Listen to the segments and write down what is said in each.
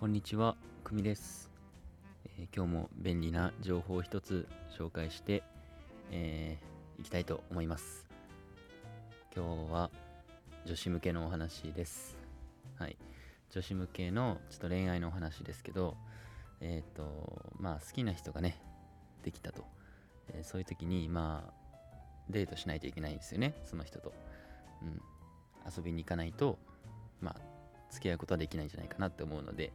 こんにちは、くみです、えー今日も便利な情報を一つ紹介して、えーいきたいと思います。今日は女子向けのお話です。はい。女子向けのちょっと恋愛のお話ですけど、えっ、と、まあ好きな人がね、できたと。えそういう時に、まあ、デートしないといけないんですよね、その人と。うん。遊びに行かないと、まあ、付き合うことはできないんじゃないかなって思うので、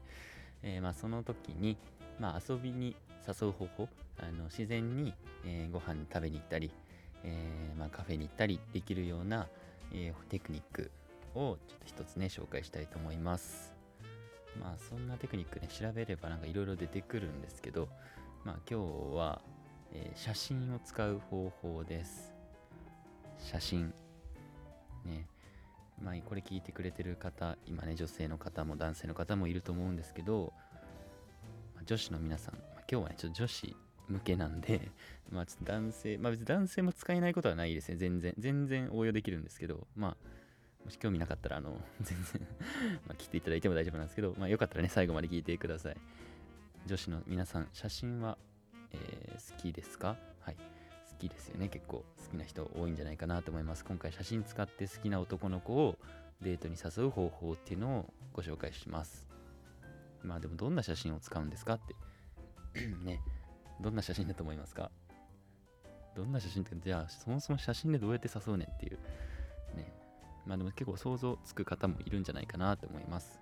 えーまあ、その時に、まあ、遊びに誘う方法あの自然に、えーご飯食べに行ったり、えーまあ、カフェに行ったりできるような、えテクニックをちょっと一つね紹介したいと思います。まあそんなテクニックね調べればなんかいろいろ出てくるんですけどまあ今日は、え写真を使う方法です。写真。ね。まあ、これ聞いてくれてる方今ね女性の方も男性の方もいると思うんですけど、ま女子の皆さん、まあ今日はねちょっと女子向けなんで、まあちょっと男性まあ別に男性も使えないことはないですね。全然全然応用できるんですけどまあもし興味なかったらあの 全然ま切っていただいても大丈夫なんですけどまあよかったらね最後まで聞いてください。女子の皆さん写真は、えー好きですか？はい。きですよね。結構好きな人多いんじゃないかなと思います。今回写真使って好きな男の子をデートに誘う方法っていうのをご紹介します。まあでもどんな写真を使うんですかって。ね。どんな写真だと思いますか？どんな写真ってじゃあそもそも写真でどうやって誘うねんっていう。ね。まあでも結構想像つく方もいるんじゃないかなと思います。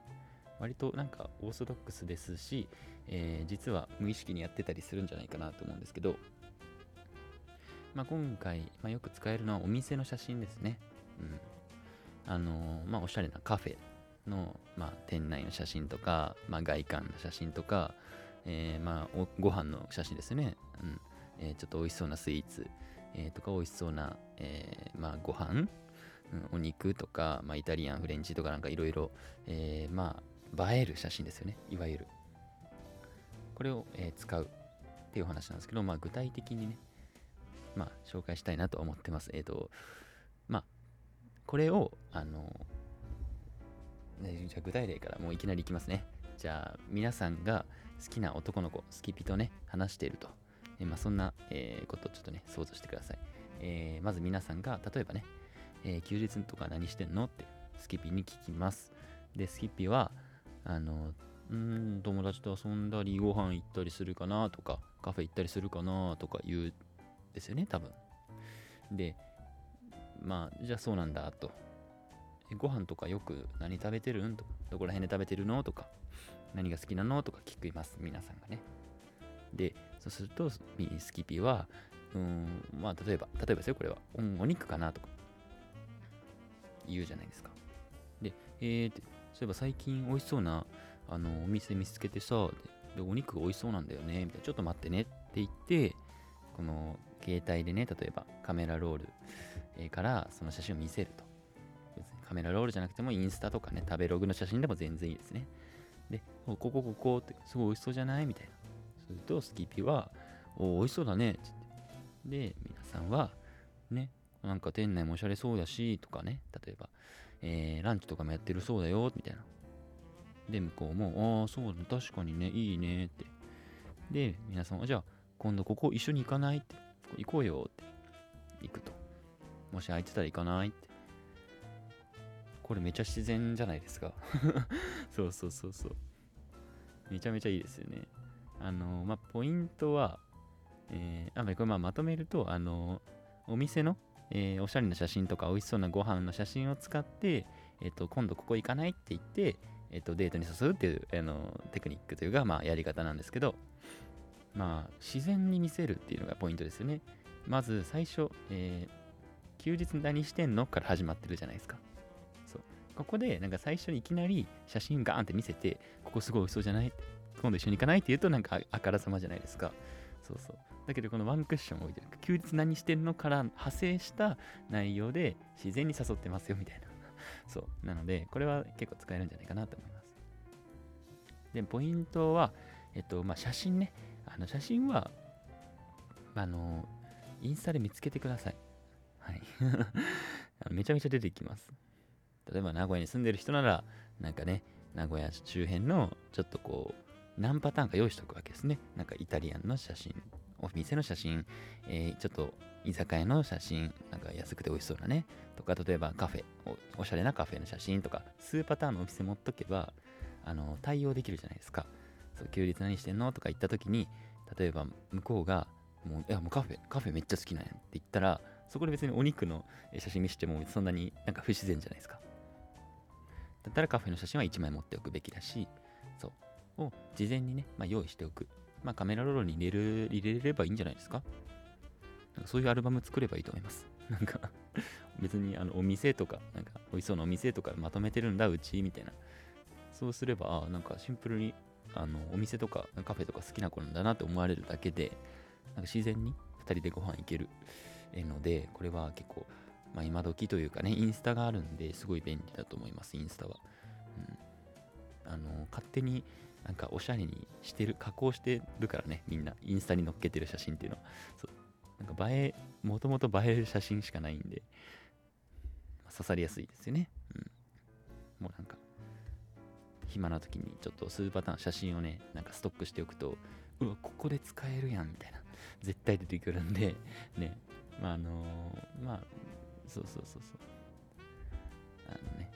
割となんかオーソドックスですし、えー実は無意識にやってたりするんじゃないかなと思うんですけどまあ、今回、まあ、よく使えるのはお店の写真ですね。うん。あのーまあ、おしゃれなカフェの、まあ、店内の写真とか、まあ、外観の写真とか、えーまあ、ご飯の写真ですね。うん。えーちょっと美味しそうなスイーツ、えーとか、美味しそうな、えーまあ、ご飯、うん、お肉とか、まあ、イタリアン、フレンチとかなんかいろいろ、えーまあ、映える写真ですよね。いわゆる。これを、えー使うっていう話なんですけど、まあ、具体的にね、まあ、紹介したいなと思ってます。えっ、と、まあ、これを、あの、じゃ具体例からもういきなりいきますね。じゃあ、皆さんが好きな男の子、スキピとね、話していると。えまあ、そんな、えーことをちょっとね、想像してください。えーまず皆さんが、例えばね、えー休日とか何してんのって、スキピに聞きます。で、スキピは、あの、うん、友達と遊んだり、ご飯行ったりするかなとか、カフェ行ったりするかなとか言うですよね、多分。で、まあ、じゃあそうなんだと。えご飯とかよく何食べてるん？とか、どこら辺で食べてるの？とか、何が好きなの？とか聞きます、皆さんがね。で、そうすると、ミスキピは、うん、まあ、例えば、例えばですよ、これは、お肉かな？とか、言うじゃないですか。で、えーって、そういえば最近美味しそうな、あの、お店見つけてさ、でお肉が美味しそうなんだよね、みたいな、ちょっと待ってねって言って、この携帯でね、例えばカメラロール、からその写真を見せると。別にカメラロールじゃなくてもインスタとかね、食べログの写真でも全然いいですね。で、ここここってすごい美味しそうじゃない？みたいな。するとスキピは、お美味しそうだねって言って。で、皆さんは、ね、なんか店内もおしゃれそうだし、とかね、例えば、えーランチとかもやってるそうだよ、みたいな。で、向こうも、ああ、そうだ、確かにね、いいねって。で、皆さんは、じゃあ、今度ここ一緒に行かない？って、行こうよって、行くと。もし空いてたら行かないって。これめちゃ自然じゃないですか。そうそうそうそう。めちゃめちゃいいですよね。あの、まあ、ポイントは、えー、あ、これまあまとめると、あの、お店の、えーおしゃれな写真とか美味しそうなご飯の写真を使って、えっ、と、今度ここ行かないって言って、えっ、と、デートに誘うっていう、あの、テクニックというか、まあ、やり方なんですけど、まあ、自然に見せるっていうのがポイントですよね。まず最初、えー休日何してんのから始まってるじゃないですか。そう。ここで、なんか最初にいきなり写真ガーンって見せて、ここすごい美味しそうじゃない？今度一緒に行かないって言うと、なんかあからさまじゃないですか。そうそう。だけど、このワンクッション置いてる。休日何してんのから派生した内容で自然に誘ってますよ、みたいな。そう。なので、これは結構使えるんじゃないかなと思います。で、ポイントは、えっと、まあ、写真ね。あの、写真は、あの、インスタで見つけてください。はい。めちゃめちゃ出てきます。例えば、名古屋に住んでる人なら、なんかね、名古屋周辺のちょっとこう何パターンか用意しておくわけですねなんかイタリアンの写真お店の写真、えー、ちょっと居酒屋の写真なんか安くて美味しそうなねとか例えばカフェおおしゃれなカフェの写真とか数パターンのお店持っとけばあの対応できるじゃないですかそう休日何してんの？とか言った時に例えば向こうがもういやもうカフェカフェめっちゃ好きなんやって言ったらそこで別にお肉の写真見してもそんなになんか不自然じゃないですか。だったらカフェの写真は1枚持っておくべきだしそう。を事前にね、まあ、用意しておく。まあカメラロールに入れる入れればいいんじゃないですか？なんかそういうアルバム作ればいいと思います。なんか別にあのお店とかなんか美味しそうなお店とかまとめてるんだうちみたいな。そうすればあなんかシンプルにあのお店とかカフェとか好きな子なんだなって思われるだけでなんか自然に2人でご飯行けるのでこれは結構、まあ、今時というかねインスタがあるんですごい便利だと思いますインスタは、うん、あの勝手になんかおしゃれにしてる加工してるからねみんな。インスタに載っけてる写真っていうのは。そう。なんか映えもともと映える写真しかないんで、刺さりやすいですよね、うん、もうなんか暇な時にちょっと数パターン写真をねなんかストックしておくとうわここで使えるやんみたいな。絶対出てくるんで ね。まああのー、まあそうそうそうそう。あのね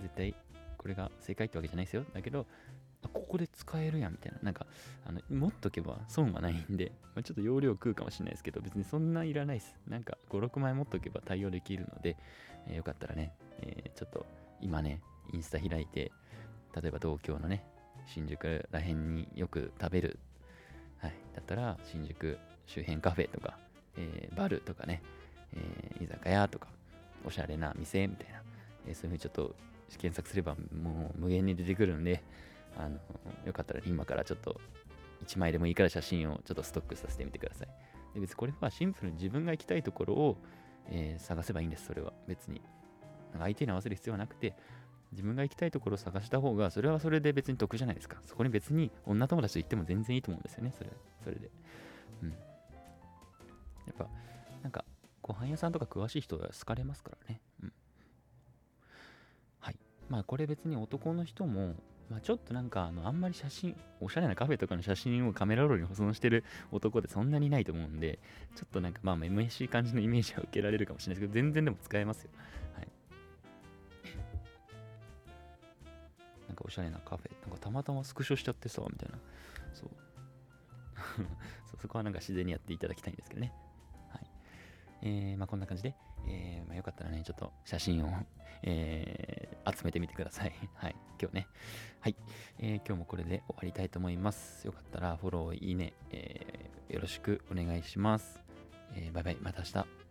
絶対これが正解ってわけじゃないですよ。だけどここで使えるやんみたいな。なんかあの持っとけば損はないんで、まあ、ちょっと容量食うかもしれないですけど別にそんないらないです。なんか56枚持っとけば対応できるので、えー、よかったらね、えー、ちょっと今ねインスタ開いて例えば東京のね、新宿ら辺によく食べる、はい、だったら新宿周辺カフェとか、えー、バルとかね、えー、居酒屋とか、おしゃれな店みたいな、えー、そういうふうにちょっと検索すればもう無限に出てくるんで、あのよかったら今からちょっと1枚でもいいから写真をちょっとストックさせてみてください。で別にこれはシンプルに自分が行きたいところを、えー、探せばいいんです、それは別に。なんか相手に合わせる必要はなくて、自分が行きたいところを探した方が、それはそれで別に得じゃないですか。そこに別に女友達と行っても全然いいと思うんですよね、それそれで。うん。やっぱ、なんか、ご飯屋さんとか詳しい人は好かれますからね。うん。はい。まあ、これ別に男の人も、まあ、ちょっとなんかあのあんまり写真、おしゃれなカフェとかの写真をカメラロールに保存してる男ってそんなにないと思うんで、ちょっとなんかまあ、めめしい感じのイメージは受けられるかもしれないですけど、全然でも使えますよ。はいなんかおしゃれなカフェ、なんかたまたまスクショしちゃってさ、みたいな。そう。そこはなんか自然にやっていただきたいんですけどね。はい。えー、まあこんな感じで、えー、まあ、よかったらね、ちょっと写真を、えー、集めてみてください。はい。今日ね。はい、えー。今日もこれで終わりたいと思います。よかったらフォロー、いいね、えー、よろしくお願いします。えー、バイバイ。また明日。